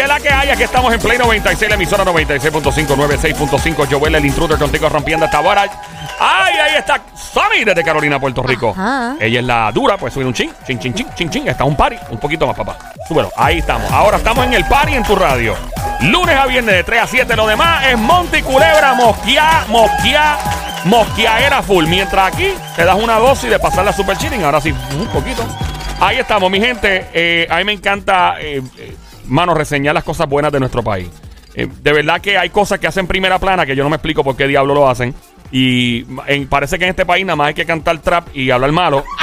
¿qué es la que hay? Aquí estamos en Play 96, la emisora 96.5, 96.5. Joel, el intruder contigo rompiendo esta hora. ¡Ay, ahí está Sammy desde Carolina, Puerto Rico! Ajá. Ella es la dura, pues subir un chin, chin, chin, chin, chin, chin. Está un party, un poquito más, papá. Súbelo, ahí estamos. Ahora estamos en el party en tu radio. Lunes a viernes de 3 a 7. Lo demás es Monte y Culebra, mosquia, mosquia, mosquiaera full. Mientras aquí te das una dosis de pasar la super chilling. Ahora sí, un poquito. Ahí estamos, mi gente. Eh, a mí me encanta, eh, eh, mano, reseñar las cosas buenas de nuestro país. Eh, de verdad que hay cosas que hacen primera plana que yo no me explico por qué diablo lo hacen. Y en- parece que en este país nada más hay que cantar trap y hablar malo.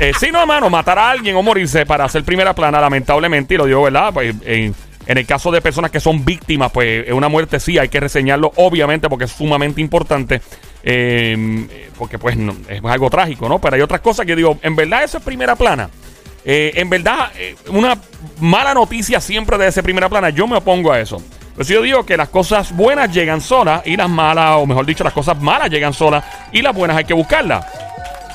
Eh, sí, no, hermano, matar a alguien o morirse para hacer primera plana, lamentablemente, y lo digo, ¿verdad? Pues en, en el caso de personas que son víctimas, pues una muerte sí hay que reseñarlo, obviamente, porque es sumamente importante. eh, porque pues no, es algo trágico, ¿no? Pero hay otras cosas que digo, en verdad eso es primera plana. Eh, en verdad, eh, una mala noticia siempre debe ser primera plana. Yo me opongo a eso. Pues yo digo que las cosas buenas llegan solas y las malas, o mejor dicho, las cosas malas llegan solas y las buenas hay que buscarlas.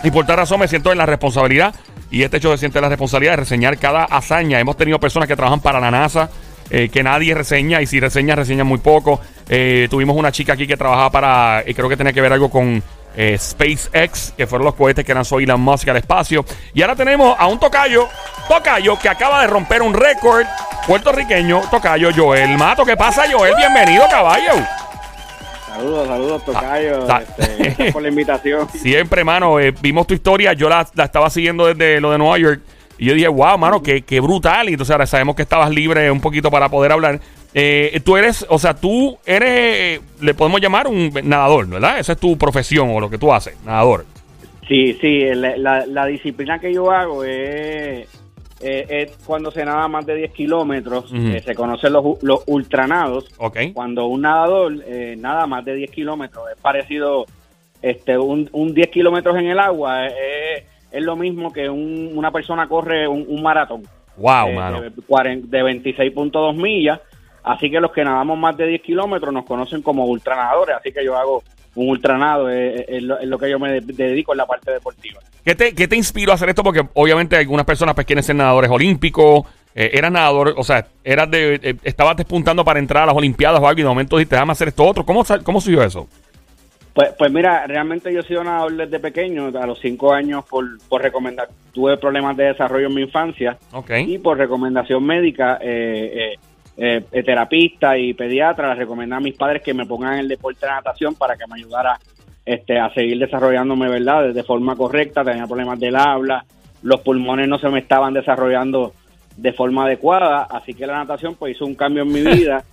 Y por tal razón me siento en la responsabilidad, y este hecho se siente en la responsabilidad de reseñar cada hazaña. Hemos tenido personas que trabajan para la NASA, eh, que nadie reseña, y si reseña, reseñan muy poco. Eh, tuvimos una chica aquí que trabajaba para, y creo que tenía que ver algo con eh, SpaceX, que fueron los cohetes que lanzó Elon Musk al espacio. Y ahora tenemos a un tocayo, tocayo, que acaba de romper un récord puertorriqueño, tocayo Joel Mato. ¿Qué pasa, Joel? Bienvenido, caballo. Saludos, saludos, Tocayo. Ah, este, gracias por la invitación. Siempre, mano, eh, vimos tu historia, yo la, la estaba siguiendo desde lo de Nueva York y yo dije, wow, mano, qué, qué brutal. Y entonces ahora sabemos que estabas libre un poquito para poder hablar. Eh, tú eres, o sea, tú eres, eh, le podemos llamar un nadador, ¿verdad? Esa es tu profesión o lo que tú haces, nadador. Sí, sí, la, la- la disciplina que yo hago es, eh, es cuando se nada más de 10 kilómetros, eh, se conocen los, los ultranados. Ok. Cuando un nadador eh, nada más de 10 kilómetros es parecido, este, un, un 10 kilómetros en el agua es, es lo mismo que un- una persona corre un, un maratón. Wow, mano. de, 40 de 26.2 millas. Así que los que nadamos más de 10 kilómetros nos conocen como ultranadores. Así que yo hago un ultranado, es, es lo, es lo que yo me de- dedico en la parte deportiva. ¿Qué te, ¿Qué te inspiró a hacer esto? Porque obviamente algunas personas pues quieren ser nadadores olímpicos. Eh, eras nadador, o sea, eras de, eh, estabas despuntando para entrar a las Olimpiadas o algo y de momento dijiste, déjame hacer esto otro. ¿Cómo, cómo surgió eso? Pues, pues mira, realmente yo he sido nadador desde pequeño. A los 5 años, por, por recomendar, tuve problemas de desarrollo en mi infancia. Ok. Y por recomendación médica, eh, eh, eh, terapista y pediatra, les recomendé a mis padres que me pongan en el deporte de natación para que me ayudara este, a seguir desarrollándome, ¿verdad? De, forma correcta, tenía problemas del habla, los pulmones no se me estaban desarrollando de forma adecuada, así que la natación pues hizo un cambio en mi vida.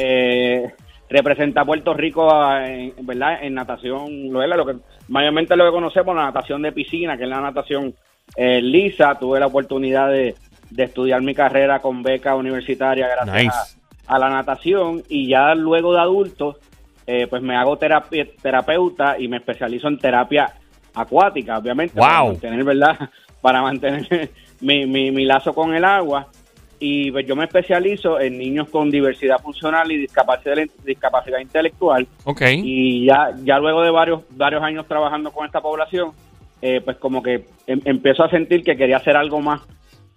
Eh, representa a Puerto Rico en, ¿verdad? en natación, lo que mayormente lo que conocemos, la natación de piscina, que es la natación eh, lisa. Tuve la oportunidad de, de estudiar mi carrera con beca universitaria gracias Nice. a, a la natación. Y ya luego de adulto, eh, pues me hago terapia, terapeuta y me especializo en terapia acuática, obviamente, para mantener, ¿verdad? Para mantener mi, mi, mi lazo con el agua. Y pues, yo me especializo en niños con diversidad funcional y discapacidad, discapacidad intelectual. Y ya ya luego de varios varios años trabajando con esta población eh, pues como que em- empiezo a sentir que quería hacer algo más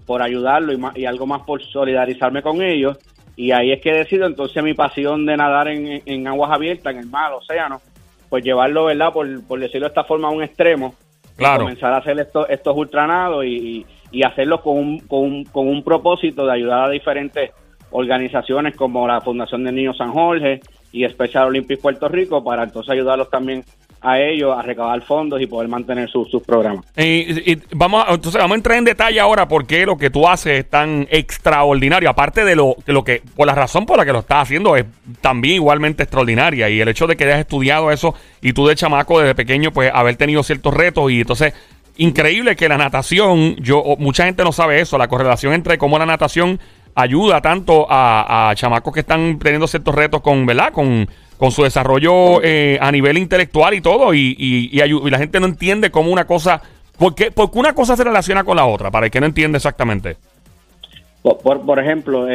por ayudarlo y, más- y algo más por solidarizarme con ellos. Y ahí es que decido entonces mi pasión de nadar en, en aguas abiertas en el mar, océano pues llevarlo verdad por, por decirlo de esta forma a un extremo. Claro. comenzar a hacer estos estos ultranados y, y, hacerlos con un, con, un, con un propósito de ayudar a diferentes organizaciones como la Fundación del Niño San Jorge y Special Olympics Puerto Rico para entonces ayudarlos también a ellos a recabar fondos y poder mantener sus sus programas. Y, y vamos entonces vamos a entrar en detalle ahora por qué lo que tú haces es tan extraordinario. Aparte de lo, lo que, por la razón por la que lo estás haciendo, es también igualmente extraordinaria. Y el hecho de que hayas estudiado eso y tú de chamaco desde pequeño, pues haber tenido ciertos retos. Y entonces, increíble que la natación, yo, mucha gente no sabe eso, la correlación entre cómo la natación ayuda tanto a, a chamacos que están teniendo ciertos retos con, ¿verdad? Con, con su desarrollo eh, a nivel intelectual y todo, y, y, la gente no entiende cómo una cosa, ¿por qué, porque una cosa se relaciona con la otra? Para el que no entiende exactamente. Por, por, ejemplo,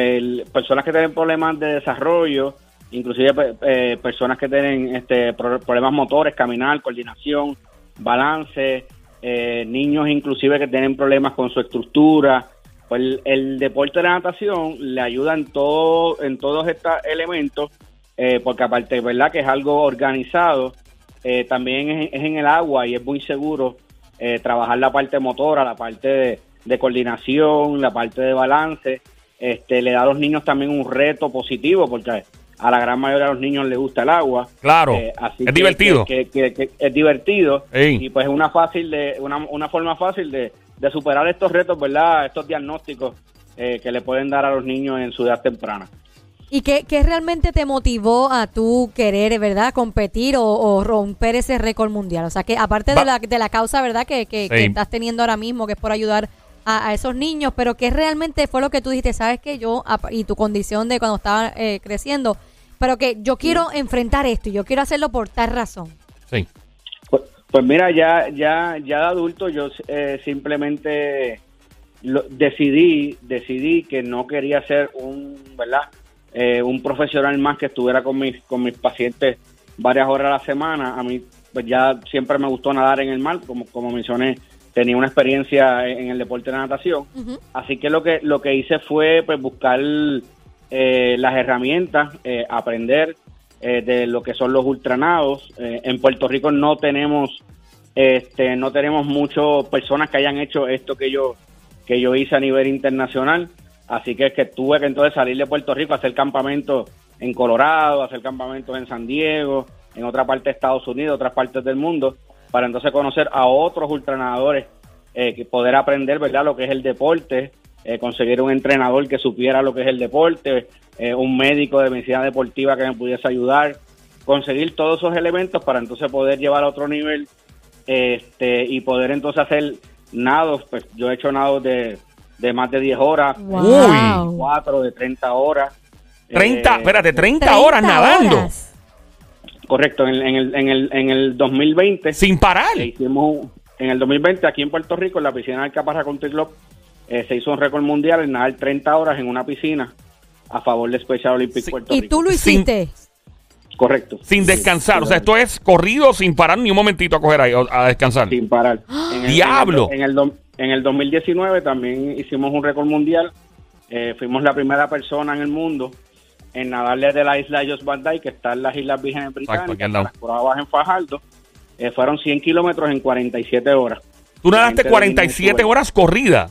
personas que tienen problemas de desarrollo, inclusive pe- personas que tienen este, pro- problemas motores, caminar, coordinación, balance, eh, niños inclusive que tienen problemas con su estructura, Pues el, el deporte de la natación le ayuda en todo, en todos estos elementos, eh, porque aparte, ¿verdad? Que es algo organizado, eh, también es, es en el agua y es muy seguro eh, trabajar la parte motora, la parte de, de coordinación, la parte de balance. Este, le da a los niños también un reto positivo, porque a la gran mayoría de los niños les gusta el agua. Claro. Eh, así es que- divertido. que- que- que es divertido Ey. y pues es una fácil de una, una forma fácil de, de superar estos retos, ¿verdad? Estos diagnósticos eh, que le pueden dar a los niños en su edad temprana. ¿Y qué, qué realmente te motivó a tú querer, verdad, competir o, o romper ese récord mundial? O sea, que aparte de la, de la causa, ¿verdad?, que, que- estás teniendo ahora mismo, que es por ayudar a, a esos niños, pero ¿qué realmente fue lo que tú dijiste? ¿Sabes que yo, ap- y tu condición de cuando estaba eh, creciendo, pero que yo quiero enfrentar esto y yo quiero hacerlo por tal razón? Sí. Pues, pues mira, ya ya ya de adulto yo eh, simplemente lo- decidí decidí que no quería ser un, ¿verdad? Eh, un profesional más que estuviera con mis con mis pacientes varias horas a la semana. A mí pues ya siempre me gustó nadar en el mar, como como mencioné, tenía una experiencia en el deporte de la natación. Así que lo que lo que hice fue pues buscar eh, las herramientas, eh, aprender eh, de lo que son los ultranados. Eh, en Puerto Rico no tenemos este no tenemos muchas personas que hayan hecho esto que yo que yo hice a nivel internacional. Así que es que tuve que entonces salir de Puerto Rico a hacer campamentos en Colorado, hacer campamentos en San Diego, en otra parte de Estados Unidos, otras partes del mundo, para entonces conocer a otros ultranadadores, eh, que poder aprender, ¿verdad?, lo que es el deporte, eh, conseguir un entrenador que supiera lo que es el deporte, eh, un médico de medicina deportiva que me pudiese ayudar, conseguir todos esos elementos para entonces poder llevar a otro nivel este y poder entonces hacer nados, pues yo he hecho nados de, de más de 10 horas, Wow. 4 de 30 horas. 30, Eh, espérate, 30, horas 30 nadando. horas. Correcto, en, en el, en, el, en el 2020 Sin parar. le hicimos, en el 2020 aquí en Puerto Rico, en la piscina del Caparra Country Club, eh, se hizo un récord mundial en nadar 30 horas en una piscina a favor de Special Olympics Sí. Puerto Y Rico. tú lo Sin- hiciste. Correcto. Sin Sí, descansar. O sea, esto es corrido sin parar ni un momentito a coger ahí, o- a descansar. sin parar. En el- ¡Diablo! En el, en el 2019 también hicimos un récord mundial. Eh, fuimos la primera persona en el mundo en nadarle de la isla Jos Van Dyke, que está en las Islas Vírgenes Británicas, las pruebas en Fajardo. Eh, fueron 100 kilómetros en 47 horas. Tú nadaste gente de 47 Venezuela. horas corrida.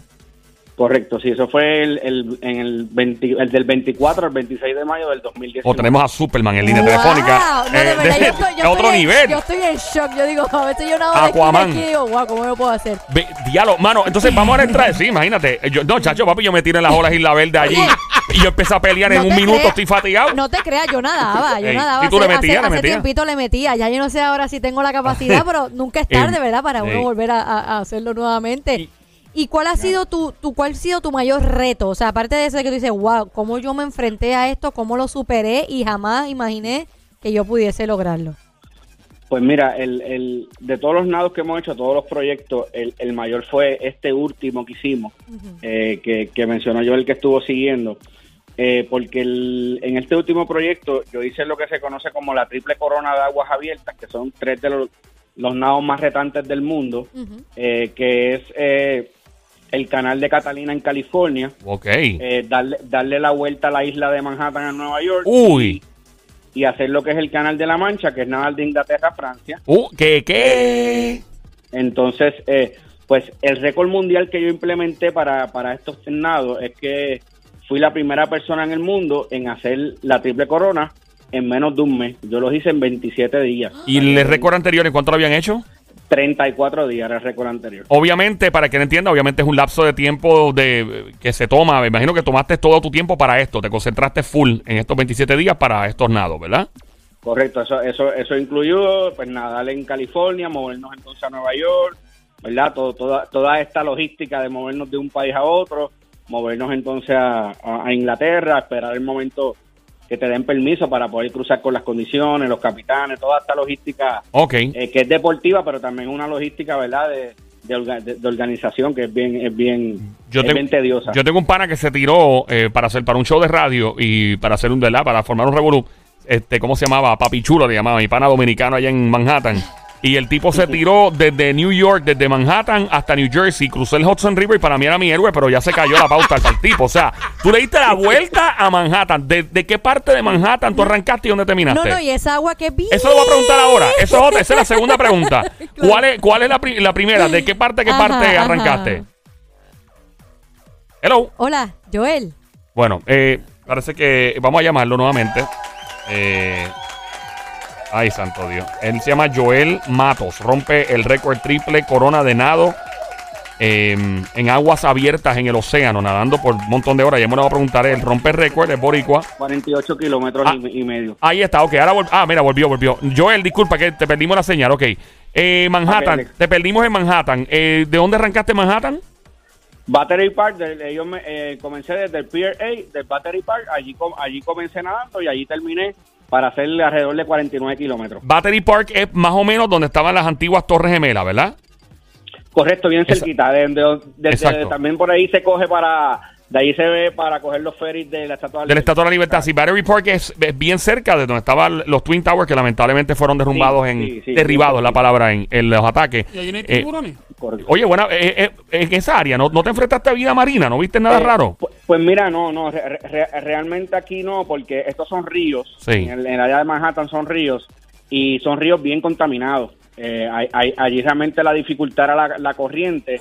Correcto, sí, eso fue el, el- en el, 20 el del 24 al 26 de mayo del 2019. O tenemos a Superman en línea Wow. telefónica. No, de Eh, verdad, de- yo estoy, yo otro estoy nivel. yo estoy en shock. Yo digo, a veces yo a Aquaman. aquí y digo, wow, ¿cómo lo puedo hacer? Ve- diablo, mano, entonces vamos a entrar. Sí, imagínate. Yo, no, chacho, papi, yo me tiré en las olas Isla Verde allí y yo empecé a pelear en No un minuto, creas- estoy fatigado. No te creas, yo nadaba, yo Ey, nadaba. ¿y tú le hace, metías, hace- le hace metías? tiempito le metía. Ya yo no sé ahora si tengo la capacidad, pero nunca es tarde, Ey, ¿verdad? Para uno ey. volver a, a- a hacerlo nuevamente. Y- ¿Y cuál ha sido tu, tu cuál ha sido tu mayor reto? O sea, aparte de eso de que tú dices, wow, cómo yo me enfrenté a esto, cómo lo superé y jamás imaginé que yo pudiese lograrlo. Pues mira, el, el, de todos los nados que hemos hecho, todos los proyectos, el, el mayor fue este último que hicimos, eh, que, que mencionó yo el que estuvo siguiendo, eh, porque el- en este último proyecto yo hice lo que se conoce como la triple corona de aguas abiertas, que son tres de los, los nados más retantes del mundo, eh, que es eh, el canal de Catalina en California, Ok. eh, darle, darle la vuelta a la isla de Manhattan en Nueva York Uy. y hacer lo que es el canal de la Mancha, que es nadar de Inglaterra a Francia. Uh, ¿Qué? ¿Qué? Entonces, eh, pues el récord mundial que yo implementé para, para estos nados es que fui la primera persona en el mundo en hacer la triple corona en menos de un mes. Yo los hice en 27 días. ¿Y el récord anterior en cuánto lo habían hecho? 34 días era el récord anterior. Obviamente, para que no entienda, obviamente es un lapso de tiempo de que se toma. Me imagino que tomaste todo tu tiempo para esto. Te concentraste full en estos 27 días para estos nados, ¿verdad? Correcto, eso, eso, eso incluyó pues nadar en California, movernos entonces a Nueva York, ¿verdad? Todo, toda, toda esta logística de movernos de un país a otro, movernos entonces a, a- a Inglaterra, esperar el momento que te den permiso para poder cruzar con las condiciones, los capitanes, toda esta logística eh, que es deportiva, pero también una logística, ¿verdad? De, de, orga- de- de organización que es bien, es bien, Yo es tengo, bien tediosa. yo tengo un pana que se tiró eh, para hacer para un show de radio y para hacer un ¿verdad? para formar un revolú. Este, ¿cómo se llamaba? Papi Chulo le llamaba, mi pana dominicano allá en Manhattan. Y el tipo se tiró desde New York, desde Manhattan hasta New Jersey, cruzó el Hudson River y para mí era mi héroe, pero ya se cayó la pauta al tipo. O sea, tú le diste la vuelta a Manhattan. ¿De, de qué parte de Manhattan tú arrancaste y dónde No, terminaste? no, y esa agua que vi. Eso lo voy a preguntar ahora. Eso es otra, esa es la segunda pregunta. ¿Cuál es, cuál es la, pri- la primera? ¿De qué parte, qué Ajá, parte ajá. arrancaste? Hello. Hola, Joel. Bueno, eh, parece que vamos a llamarlo nuevamente. Eh, ay, santo Dios. Él se llama Joel Matos. Rompe el récord triple corona de nado eh, en aguas abiertas en el océano, nadando por un montón de horas. Ya me lo voy a preguntar. Él rompe el récord, es boricua. 48 kilómetros Ah. y, y medio. Ahí está, ok. Ahora ah, mira, volvió, volvió. Joel, disculpa que te perdimos la señal, ok. Eh, Manhattan, te perdimos en Manhattan. Eh, ¿De dónde arrancaste Manhattan? Battery Park, del- ellos me- eh, comencé desde el Pier 8 del Battery Park, allí, com- allí comencé nadando y allí terminé para hacerle alrededor de 49 kilómetros. Battery Park es más o menos donde estaban las antiguas Torres Gemelas, ¿verdad? Correcto, bien cerquita. de- de- también por ahí se coge para, de ahí se ve para coger los ferries de la Estatua De la Estatua de la Libertad. Sí, Battery Park es, es bien cerca de donde estaban los Twin Towers, que lamentablemente fueron derrumbados Sí, en. sí, sí, derribados, sí. la palabra, en, en los ataques. ¿Y allí no hay Eh? Correcto. oye, bueno, eh, eh, en esa área, ¿no, ¿no te enfrentaste a vida marina? ¿No viste nada Eh, raro? pu- Pues mira, no, no, re- re- realmente aquí no, porque estos son ríos. Sí. En el, en el área de Manhattan son ríos y son ríos bien contaminados. Eh, hay- hay- allí realmente la dificultad era la, la corriente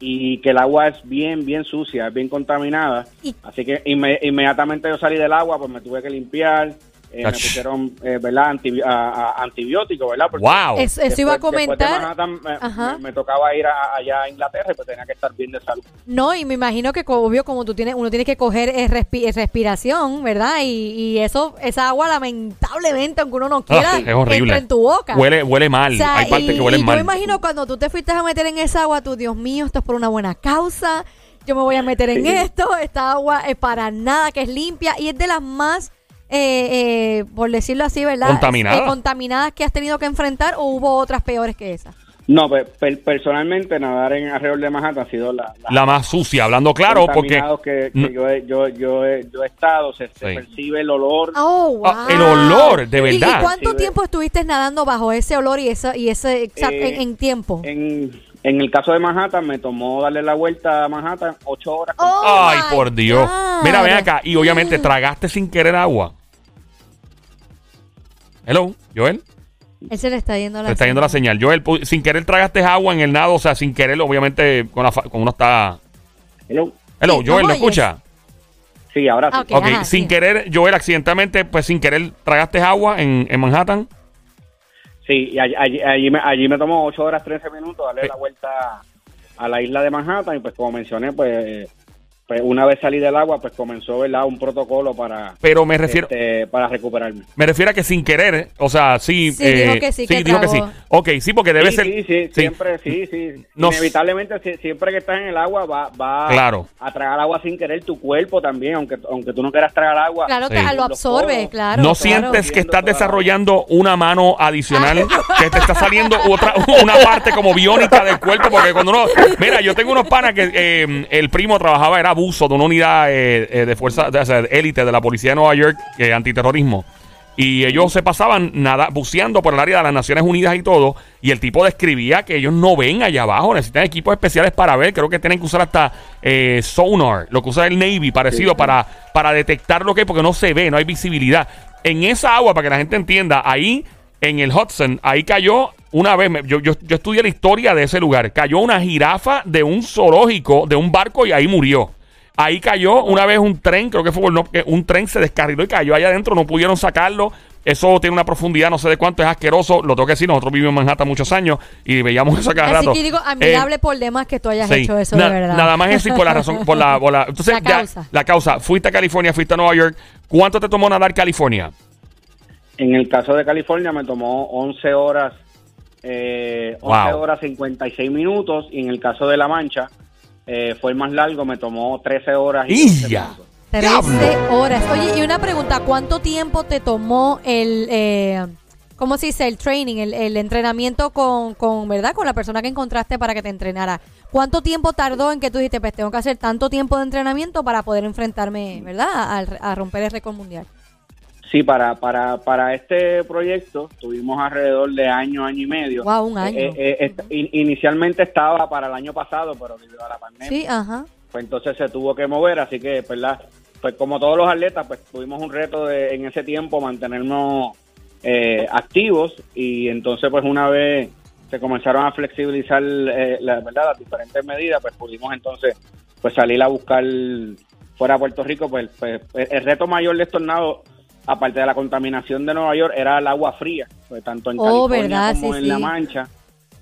y que el agua es bien, bien sucia, es bien contaminada. Así que inme- inmediatamente yo salí del agua, pues me tuve que limpiar. Eh, me pusieron, eh, ¿verdad? Antibi- a- a- antibióticos, ¿verdad? Porque ¡Wow! Es- eso iba a después- después de comentar. Manhattan, me, Ajá. me- me tocaba ir a- allá a Inglaterra y pues tenía que estar bien de salud. No, y me imagino que obvio como tú tienes, uno tiene que coger eh, respi- eh, respiración, ¿verdad? Y, y eso, esa agua lamentablemente, aunque uno no quiera, Ah, es horrible. entra en tu boca. Huele, huele mal. O sea, Hay partes y, que huelen y mal. yo me imagino cuando tú te fuiste a meter en esa agua, tú, Dios mío, esto es por una buena causa, yo me voy a meter en Sí. esto, esta agua es para nada, que es limpia y es de las más, eh, eh, por decirlo así, ¿verdad? Contaminadas. Eh, contaminadas que has tenido que enfrentar o hubo otras peores que esas. No, per- personalmente nadar en alrededor de Manhattan ha sido la, la- La más sucia, hablando claro, porque. contaminados que, que No. yo, he, yo, yo, he, yo he estado, se, percibe el olor. Oh, wow. Ah, el olor, de ¿Y- verdad. ¿Y, cuánto tiempo estuviste nadando bajo ese olor y esa, y ese exa- Eh, en, en tiempo? En, en el caso de Manhattan me tomó darle la vuelta a Manhattan ocho horas. Oh, Ay, por Dios. God. Mira, ven acá. Y obviamente tragaste sin querer agua. Hello, Joel. Él se le está yendo la Se está yendo la señal. Joel, pu- sin querer tragaste agua en el nado, o sea, sin querer, obviamente, con, la fa- con uno está. Hello. Hello, Sí, Joel, ¿nos ¿me oyes? escucha? Sí, ahora sí. Ah, ok. Ok, ajá, sin sí. querer, Joel, accidentalmente, pues sin querer tragaste agua en, en Manhattan. Sí, y allí, allí, allí me, allí me tomó ocho horas 13 minutos darle Eh. la vuelta a la isla de Manhattan y pues como mencioné, pues, pues una vez salí del agua, pues comenzó, ¿verdad? Un protocolo para, Pero me refiero, este, para recuperarme. me refiero a que sin querer, o sea, sí. Sí, dijo que sí, que dijo que sí. Ok, sí, porque debe sí, ser. sí, sí, sí. siempre, sí, sí. No- Inevitablemente, si- siempre que estás en el agua, va, va Claro. a tragar agua sin querer tu cuerpo también, aunque, aunque tú no quieras tragar agua. Claro, Sí. te- lo absorbe, claro. no claro. sientes que estás desarrollando una mano adicional, que te está saliendo otra una parte como biónica del cuerpo, porque cuando uno, mira, yo tengo unos panas que eh, el primo trabajaba, era abuso de una unidad eh, eh, de fuerza, de, élite de la policía de Nueva York, es antiterrorismo. Y ellos se pasaban nada, buceando por el área de las Naciones Unidas y todo. Y el tipo describía que ellos no ven allá abajo. Necesitan equipos especiales para ver. Creo que tienen que usar hasta eh, sonar, lo que usa el Navy, parecido, para, para detectar lo que hay, porque no se ve, no hay visibilidad. En esa agua, para que la gente entienda, ahí en el Hudson, ahí cayó una vez, me- yo, yo, yo estudié la historia de ese lugar. Cayó una jirafa de un zoológico, de un barco, y ahí murió. Ahí cayó una vez un tren, creo que fue no, que un tren se descarriló y cayó allá adentro, no pudieron sacarlo. Eso tiene una profundidad, no sé de cuánto, es asqueroso. Lo tengo que decir, nosotros vivimos en Manhattan muchos años y veíamos eso cada Así rato. que digo, Eh, admirable por demás que tú hayas sí. hecho eso Na- de verdad. Nada más eso y por la razón, por la, por la- entonces La ya, causa. la causa. Fuiste a California, fuiste a Nueva York. ¿Cuánto te tomó nadar California? En el caso de California me tomó 11 horas, eh, 11 Wow. horas 56 minutos y en el caso de La Mancha eh, fue el más largo, me tomó 13 horas y 11 ¡Ya! minutos. 13 horas. Oye, y una pregunta, ¿cuánto tiempo te tomó el, eh, ¿cómo se dice? El training, el, el entrenamiento con, con, ¿verdad? Con la persona que encontraste para que te entrenara. ¿Cuánto tiempo tardó en que tú dijiste, pues tengo que hacer tanto tiempo de entrenamiento para poder enfrentarme, ¿verdad? A, a romper el récord mundial. Sí, para, para, para este proyecto tuvimos alrededor de año, año y medio. Wow, un año. Eh, eh, inicialmente estaba para el año pasado, pero debido a la pandemia, Sí, ajá. pues entonces se tuvo que mover, así que, ¿verdad? Pues como todos los atletas, pues tuvimos un reto de en ese tiempo mantenernos eh, activos y entonces pues una vez se comenzaron a flexibilizar eh, la, ¿verdad? las diferentes medidas, pues pudimos entonces pues salir a buscar fuera de Puerto Rico, pues, pues, el reto mayor de estos tornados, aparte de la contaminación de Nueva York, era el agua fría, pues tanto en Oh, California ¿verdad? como Sí, en sí. La Mancha,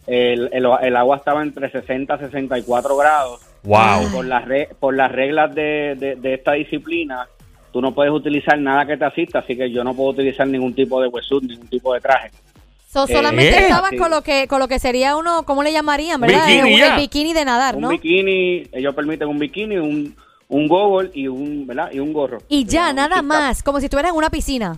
el, el, el agua estaba entre 60 y 64 grados. Wow. Por las, re- por las reglas de, de, de esta disciplina, tú no puedes utilizar nada que te asista, así que yo no puedo utilizar ningún tipo de wetsuit, ningún tipo de traje. So, Eh, solamente ¿qué? estabas Sí. con lo que con lo que sería uno, ¿cómo le llamarían, verdad? Bikini Eh, un- el bikini de nadar, Un ¿no? bikini, ellos permiten un bikini, un, un goggle y un, ¿verdad? y un gorro. Y ya, nada más, como si estuvieras en una piscina.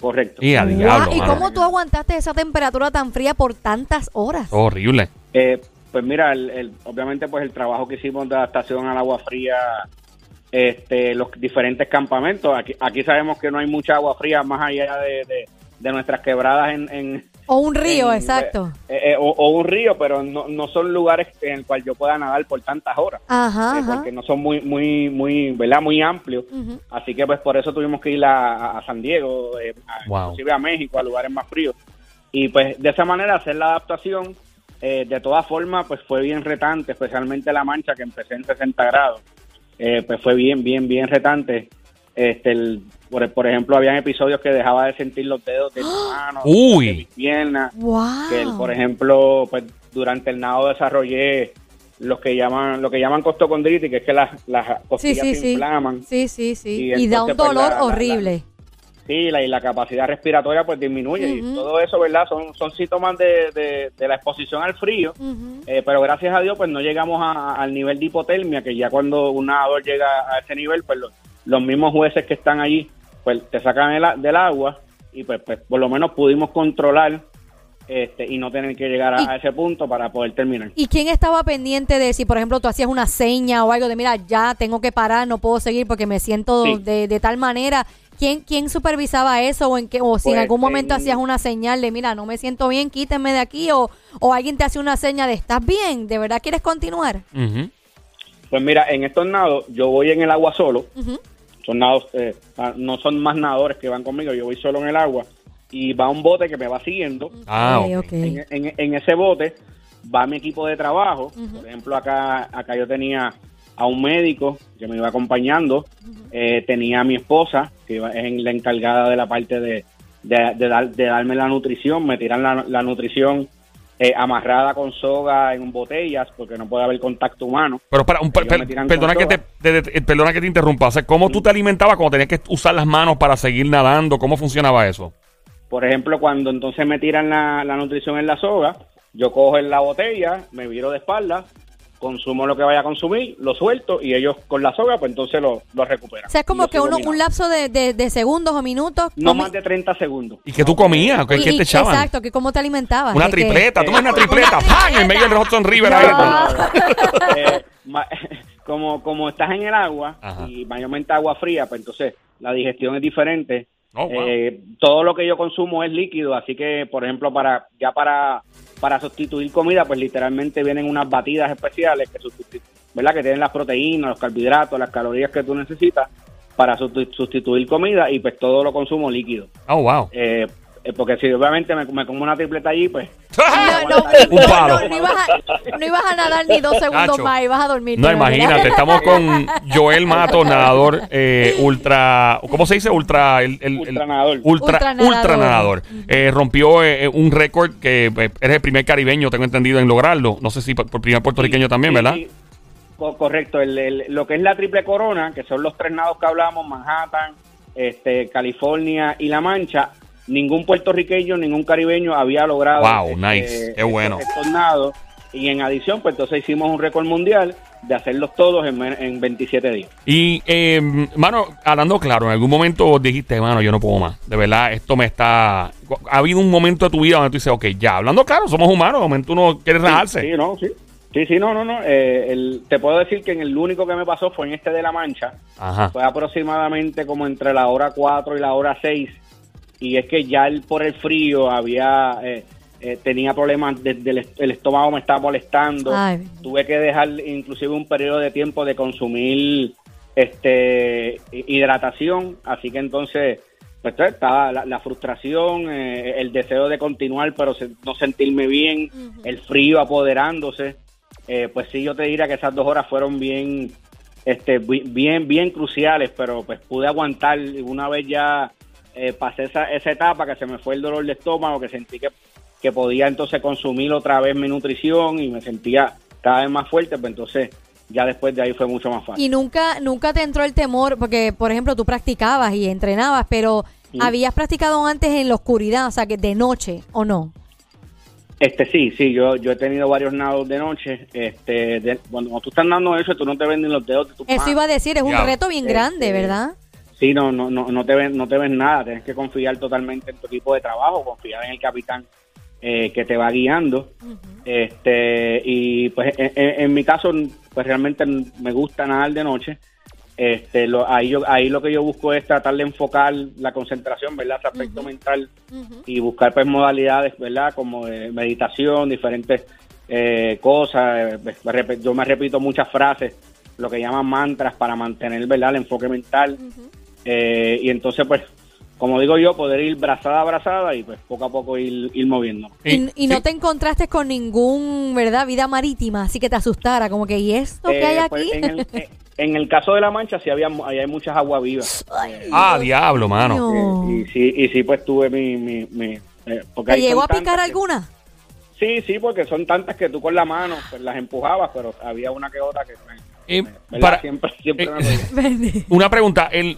Correcto. Y a Guau, diablo, ¿Y cómo tú aguantaste esa temperatura tan fría por tantas horas? Horrible. Eh, pues mira, el, el- obviamente pues el trabajo que hicimos de adaptación al agua fría, este, los diferentes campamentos, aquí, aquí sabemos que no hay mucha agua fría más allá de, de- de nuestras quebradas en, en, O un río, en- exacto. eh, eh, o, o un río, pero no, no son lugares en el cual yo pueda nadar por tantas horas, Ajá, eh, ajá. porque no son muy, muy, muy, ¿verdad? Muy amplios. Así que pues por eso tuvimos que ir a, a San Diego, eh, a- Wow. inclusive a México, a lugares más fríos. Y pues de esa manera hacer la adaptación, eh, de todas formas, pues fue bien retante, especialmente la mancha que empecé en 60 grados. Eh, pues fue bien, bien, bien retante. Este, el- por, por ejemplo, habían episodios que dejaba de sentir los dedos de mis manos, Uy. de mis piernas. Wow. Que, el- por ejemplo, pues durante el nado desarrollé los que llaman, lo que llaman costocondritis, que es que las, las costillas sí, se sí. inflaman. Sí, sí, sí. Y Y da un pues, dolor la- la- horrible. Sí, la, y la capacidad respiratoria pues disminuye y todo eso, ¿verdad? Son, son síntomas de, de- de la exposición al frío, eh, pero gracias a Dios pues no llegamos a- al nivel de hipotermia, que ya cuando un nadador llega a ese nivel, pues los, los mismos jueces que están allí pues te sacan el del agua y pues, pues por lo menos pudimos controlar este y no tener que llegar a, ese punto para poder terminar. ¿Y quién estaba pendiente de si, por ejemplo, tú hacías una seña o algo de, mira, ya tengo que parar, no puedo seguir porque me siento Sí. de, de tal manera? ¿Quién, ¿Quién supervisaba eso o, en qué, o si en Pues, algún momento en- hacías una señal de, mira, no me siento bien, quítenme de aquí o, o alguien te hace una señal de, ¿estás bien? ¿De verdad quieres continuar? Pues mira, en estos nados yo voy en el agua solo. Son nados, eh, ah, no son más nadadores que van conmigo, yo voy solo en el agua y va un bote que me va siguiendo. Ah, Ok, ok. ok. En, en- en ese bote va mi equipo de trabajo. Por ejemplo, acá, acá yo tenía a un médico que me iba acompañando, eh, tenía a mi esposa, que iba- es la encargada de la parte de, de, de dar- de darme la nutrición, me tiran la, la nutrición eh, amarrada con soga en botellas, porque no puede haber contacto humano. Pero para, un, per- per- perdona, que te, perdona que te interrumpa. O sea, ¿Cómo tú te alimentabas cuando tenías que usar las manos para seguir nadando? ¿Cómo funcionaba eso? Por ejemplo, cuando entonces me tiran la, la nutrición en la soga, yo cojo en la botella, me viro de espalda, consumo lo que vaya a consumir, lo suelto y ellos con la soga, pues entonces lo, lo recuperan. O sea, es como que uno, un lapso de, de- de segundos o minutos. No comi- más de 30 segundos. ¿Y qué tú comías? ¿Qué, y- qué y- te echaban? Exacto, que cómo te alimentabas. Una que- tripleta. Toma una Eh, tripleta. una ¡Pam! En medio del Hudson River eh, ma- como, como estás en el agua Ajá. y mayormente agua fría, pues entonces la digestión es diferente. Oh, wow. Eh, todo lo que yo consumo es líquido, así que, por ejemplo, para ya para, para sustituir comida, pues literalmente vienen unas batidas especiales que ¿verdad? Que tienen las proteínas, los carbohidratos, las calorías que tú necesitas para susti- sustituir comida y pues todo lo consumo líquido. Oh, wow. Eh, porque si obviamente me, me como una tripleta allí, pues No, no, Un no, palo. no, no ibas a, no ibas a nadar ni dos segundos Nacho. más, ibas a dormir. No, imagínate, estamos con Joel Mato, nadador eh, ultra, ¿cómo se dice? Ultra, el, el- ultra, Ultranadador. ultra nadador. Eh, rompió eh, un récord que eh, eres el primer caribeño, tengo entendido, en lograrlo. No sé si por, primer puertorriqueño también, Sí, ¿verdad? sí. Co- correcto, el- el- lo que es la triple corona, que son los tres nados que hablamos, Manhattan, este, California y La Mancha, ningún puertorriqueño, ningún caribeño había logrado Wow, este, nice, qué bueno. estos nados. Y en adición, pues entonces hicimos un récord mundial de hacerlos todos en, en 27 días. Y, eh, mano, hablando claro, en algún momento dijiste, mano, yo no puedo más. De verdad, esto me está... Ha habido un momento de tu vida donde tú dices, ok, ya, hablando claro, somos humanos, de momento uno quiere rajarse. Sí, no, sí. Sí, sí, no, no, no. eh, el- te puedo decir que en el único que me pasó fue en este de La Mancha. Ajá. Fue aproximadamente como entre la hora 4 y la hora 6. Y es que ya el, por el frío había... eh, eh, tenía problemas desde el, est- el estómago me estaba molestando. Ay. tuve que dejar inclusive un periodo de tiempo de consumir este hi- hidratación así que entonces pues estaba la, la frustración eh, el deseo de continuar pero se- no sentirme bien el frío apoderándose. Eh, pues sí yo te diría que esas dos horas fueron bien este bi- bien bien cruciales pero pues pude aguantar. Una vez ya eh, pasé esa, esa etapa que se me fue el dolor de estómago que sentí que, que podía entonces consumir otra vez mi nutrición y me sentía cada vez más fuerte pues entonces ya después de ahí fue mucho más fácil Y nunca, nunca te entró el temor, porque, por ejemplo, tú practicabas y entrenabas, pero habías practicado antes en la oscuridad, o sea, que de noche, ¿o no? Este sí, sí, yo yo he tenido varios nados de noche. Este, de- cuando tú estás dando eso, tú no te ves ni los dedos de tu Eso mano. iba a decir, es un Ya. reto bien grande, Este, ¿verdad? Sí, no, no, no, no te ves, no te ves nada. Tienes que confiar totalmente en tu equipo de trabajo, confiar en el capitán eh, que te va guiando. Este y pues en, mi caso, pues realmente me gusta nadar de noche. Este, lo, ahí yo, ahí lo que yo busco es tratar de enfocar la concentración, ¿verdad? Ese aspecto mental y buscar pues modalidades, ¿verdad? Como de meditación, diferentes eh, cosas. eh, rep- Yo me repito muchas frases, lo que llaman mantras para mantener, ¿verdad? El enfoque mental. Eh, y entonces, pues, como digo yo, poder ir brazada a brazada y pues poco a poco ir, ir moviendo. Y, y no sí. te encontraste con ningún, ¿verdad? Vida marítima, así que te asustara, como que, ¿y esto que hay Eh, aquí? pues, en, el, eh, en el caso de la mancha, sí había, ahí hay muchas aguas vivas. Ah, diablo, mano. No. Eh, y sí, y sí, pues tuve mi... mi, mi eh, porque ¿Te llegó a picar que- alguna? Sí, sí, porque son tantas que tú con la mano pues, las empujabas, pero había una que otra que Eh, me- ¿verdad? para- siempre, siempre eh. Una pregunta, el,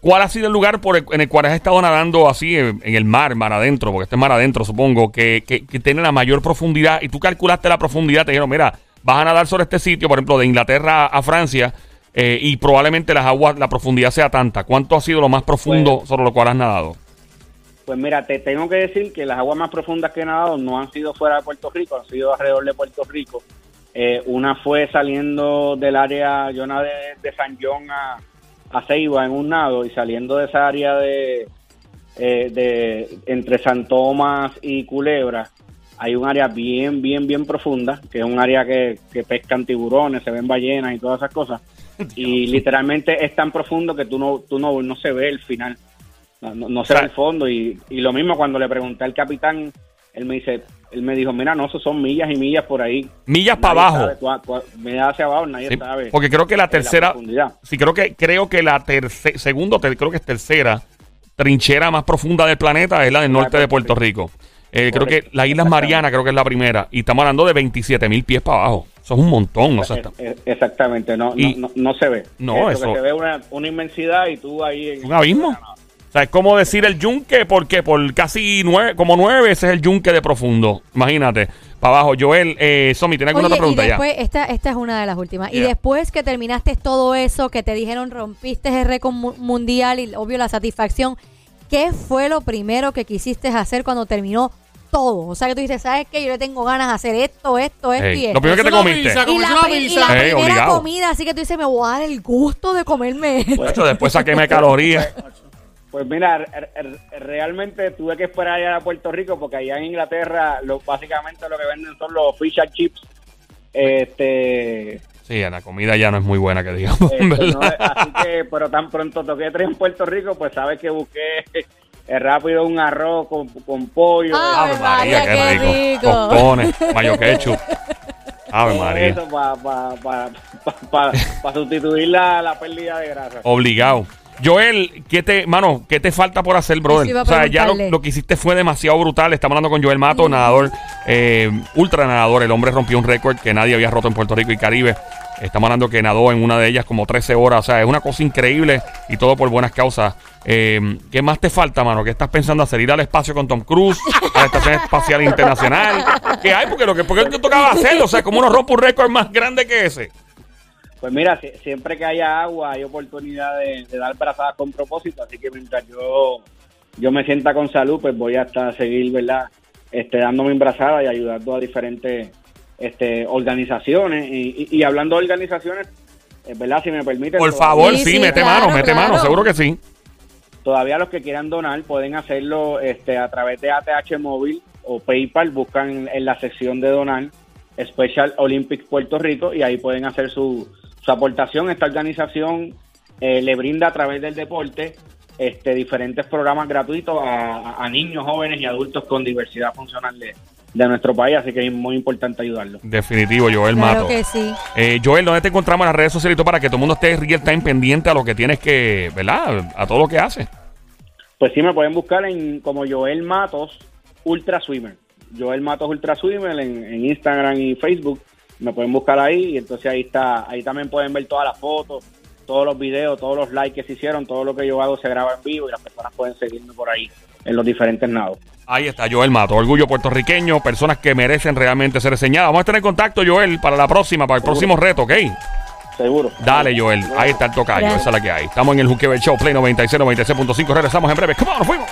¿cuál ha sido el lugar por el- en el cual has estado nadando así en, en el mar, mar adentro, porque este es mar adentro, supongo, que, que, que tiene la mayor profundidad y tú calculaste la profundidad, te dijeron, mira, vas a nadar sobre este sitio, por ejemplo, de Inglaterra a Francia, eh, y probablemente las aguas, la profundidad sea tanta. ¿Cuánto ha sido lo más profundo Bueno. sobre lo cual has nadado? Pues mira, te tengo que decir que las aguas más profundas que he nadado no han sido fuera de Puerto Rico, han sido alrededor de Puerto Rico. Eh, una fue saliendo del área, yo nadé de San John a, a Ceiba en un nado y saliendo de esa área de, eh, de entre San Tomás y Culebra, hay un área bien, bien, bien profunda, que es un área que, que pescan tiburones, se ven ballenas y todas esas cosas. Y literalmente es tan profundo que tú no, tú no, no se ve el final. No, no, se ve el fondo. Y, y lo mismo cuando le pregunté al capitán, él me dice, él me dijo, mira, no, eso son millas y millas por ahí. Millas para abajo. cua- cua- hacia abajo, nadie Sí, sabe. porque creo que la tercera, profundidad. sí, creo que creo que la tercera, segundo, creo que es tercera trinchera más profunda del planeta es la del La de norte de Puerto Rico. Eh, creo que las Islas Marianas creo que es la primera y estamos hablando de 27 mil pies para abajo. Eso es un montón, o sea, Eh, eh, Exactamente, no, Y- no, no, no se ve. No, eso- que se ve una, una inmensidad y tú ahí... en- un abismo. O sea, es como decir el yunque, ¿por qué? Por casi nueve, como nueve veces el yunque de profundo. Imagínate, para abajo. Joel, eh, Somi, ¿tienes alguna Oye, otra pregunta y ya? después, esta, esta es una de las últimas. Y después que terminaste todo eso, que te dijeron rompiste el récord mu- mundial y obvio la satisfacción, ¿qué fue lo primero que quisiste hacer cuando terminó todo? O sea, que tú dices, ¿sabes qué? Yo le tengo ganas de hacer esto, esto, esto Ey, y esto. lo primero que te es comiste. pizza, y la, si una pri- y pizza. la primera obligado. comida, así que tú dices, me voy a dar el gusto de comerme esto. Chacho, después saquéme calorías. Pues mira, re- re- realmente tuve que esperar allá a Puerto Rico porque allá en Inglaterra lo, básicamente lo que venden son los fish and chips. Este, Sí, la comida ya no es muy buena, que digamos, este, no, así que, pero tan pronto toqué tres en Puerto Rico, pues sabes que busqué eh, rápido un arroz con, con pollo. Ah, Ave Ave María, María, qué qué rico. rico. Tostones, mayo ketchup. Ave María. Eso para pa, pa, pa, pa sustituir la, la pérdida de grasa. Obligado. Joel, ¿qué te, mano, qué te falta por hacer, brother? O sea, ya lo, que hiciste fue demasiado brutal. Estamos hablando con Joel Mato, nadador, eh, ultra nadador. El hombre rompió un récord que nadie había roto en Puerto Rico y Caribe. Estamos hablando que nadó en una de ellas como 13 horas. O sea, es una cosa increíble y todo por buenas causas. Eh, ¿Qué más te falta, mano? ¿Qué estás pensando hacer? ¿Ir al espacio con Tom Cruise? ¿A la Estación Espacial Internacional? ¿Qué hay? Porque lo que porque tocaba hacer, o sea, como uno rompe un récord más grande que ese. Pues mira, si- siempre que haya agua hay oportunidad de, de dar brazadas con propósito, así que mientras yo yo me sienta con salud, pues voy hasta seguir, ¿verdad? Este, dándome embrazada y ayudando a diferentes este, organizaciones. Y, y- y hablando de organizaciones, eh, ¿verdad? Si me permite. Por favor, Sí, sí, sí, mete claro, mano, mete claro. mano, seguro que sí. Todavía los que quieran donar pueden hacerlo este, a través de ATH Móvil o PayPal. Buscan en la sección de donar Special Olympics Puerto Rico y ahí pueden hacer su, su aportación. Esta organización eh, le brinda a través del deporte este, diferentes programas gratuitos a, a niños, jóvenes y adultos con diversidad funcional de, de nuestro país. Así que es muy importante ayudarlos. Definitivo, Joel Claro Mato. que sí. Eh, Joel, ¿dónde te encontramos en las redes sociales y todo para que todo el mundo esté real time pendiente a lo que tienes que, ¿verdad? A todo lo que haces. Pues sí, me pueden buscar en como Joel Matos Ultra Swimmer. Joel Matos Ultra Swimmer en, en Instagram y Facebook. Me pueden buscar ahí y entonces ahí está, ahí también pueden ver todas las fotos, todos los videos, todos los likes que se hicieron, todo lo que yo hago se graba en vivo y las personas pueden seguirme por ahí en los diferentes nados. Ahí está Joel Mato, orgullo puertorriqueño, personas que merecen realmente ser enseñadas. Vamos a estar en contacto, Joel, para la próxima, para el próximo reto, ¿ok? Seguro. Dale, Joel. Ahí está el tocayo, Gracias. esa es la que hay. Estamos en el Juqueo Show, Play 96, 96.5. Regresamos en breve. ¡Come on, nos fuimos!